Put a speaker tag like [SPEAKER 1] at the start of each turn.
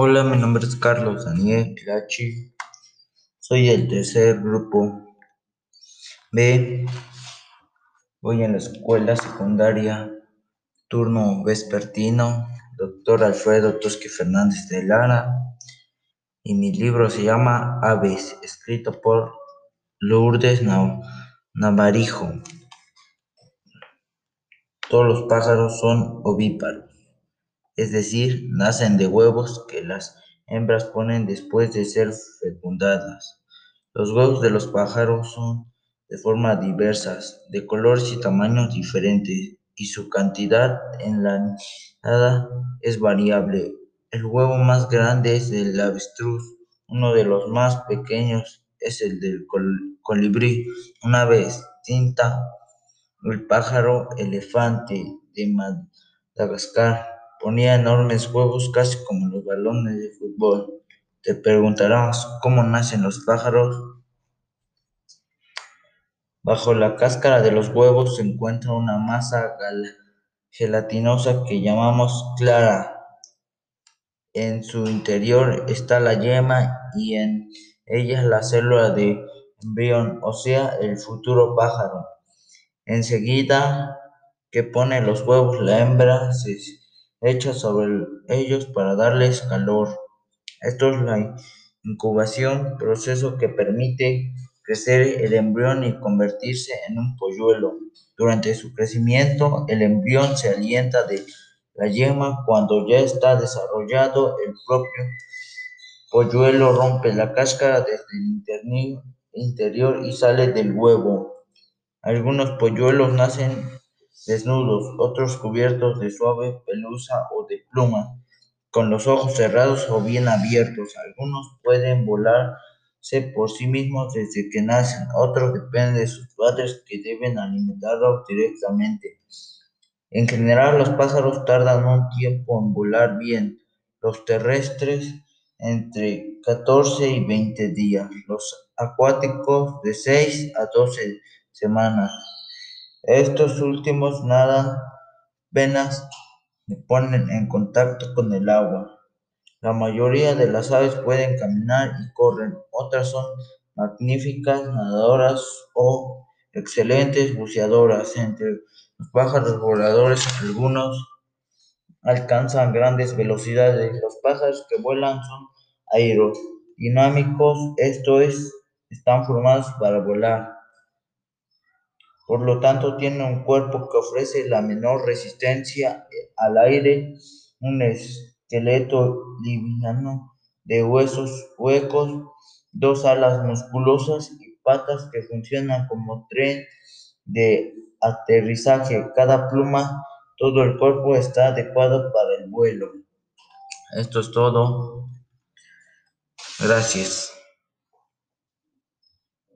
[SPEAKER 1] Hola, mi nombre es Carlos Daniel Pilachi. Soy el tercer grupo B. Voy en la escuela secundaria, turno vespertino, doctor Alfredo Tosque Fernández de Lara. Y mi libro se llama Aves, escrito por Lourdes Navarijo. Todos los pájaros son ovíparos es decir, nacen de huevos que las hembras ponen después de ser fecundadas. Los huevos de los pájaros son de formas diversas, de colores y tamaños diferentes, y su cantidad en la nidada es variable. El huevo más grande es el avestruz, uno de los más pequeños es el del colibrí. Una vez tinta, el pájaro elefante de Madagascar Ponía enormes huevos casi como los balones de fútbol. Te preguntarás cómo nacen los pájaros. Bajo la cáscara de los huevos se encuentra una masa gelatinosa que llamamos clara. En su interior está la yema y en ella la célula de embrión, o sea, el futuro pájaro. Enseguida que pone los huevos, la hembra se hecha sobre ellos para darles calor. Esto es la incubación, proceso que permite crecer el embrión y convertirse en un polluelo. Durante su crecimiento, el embrión se alienta de la yema. Cuando ya está desarrollado, el propio polluelo rompe la cáscara desde el interior y sale del huevo. Algunos polluelos nacen desnudos, otros cubiertos de suave pelusa o de pluma, con los ojos cerrados o bien abiertos. Algunos pueden volarse por sí mismos desde que nacen, otros dependen de sus padres que deben alimentarlos directamente. En general, los pájaros tardan un tiempo en volar bien, los terrestres entre 14 y 20 días, los acuáticos de 6 a 12 semanas. Estos últimos nadan apenas se ponen en contacto con el agua. La mayoría de las aves pueden caminar y corren, otras son magníficas nadadoras o excelentes buceadoras. Entre los pájaros voladores, algunos alcanzan grandes velocidades. Los pájaros que vuelan son aerodinámicos, esto es, están formados para volar. Por lo tanto, tiene un cuerpo que ofrece la menor resistencia al aire, un esqueleto liviano de huesos huecos, dos alas musculosas y patas que funcionan como tren de aterrizaje. Cada pluma, todo el cuerpo está adecuado para el vuelo. Esto es todo. Gracias.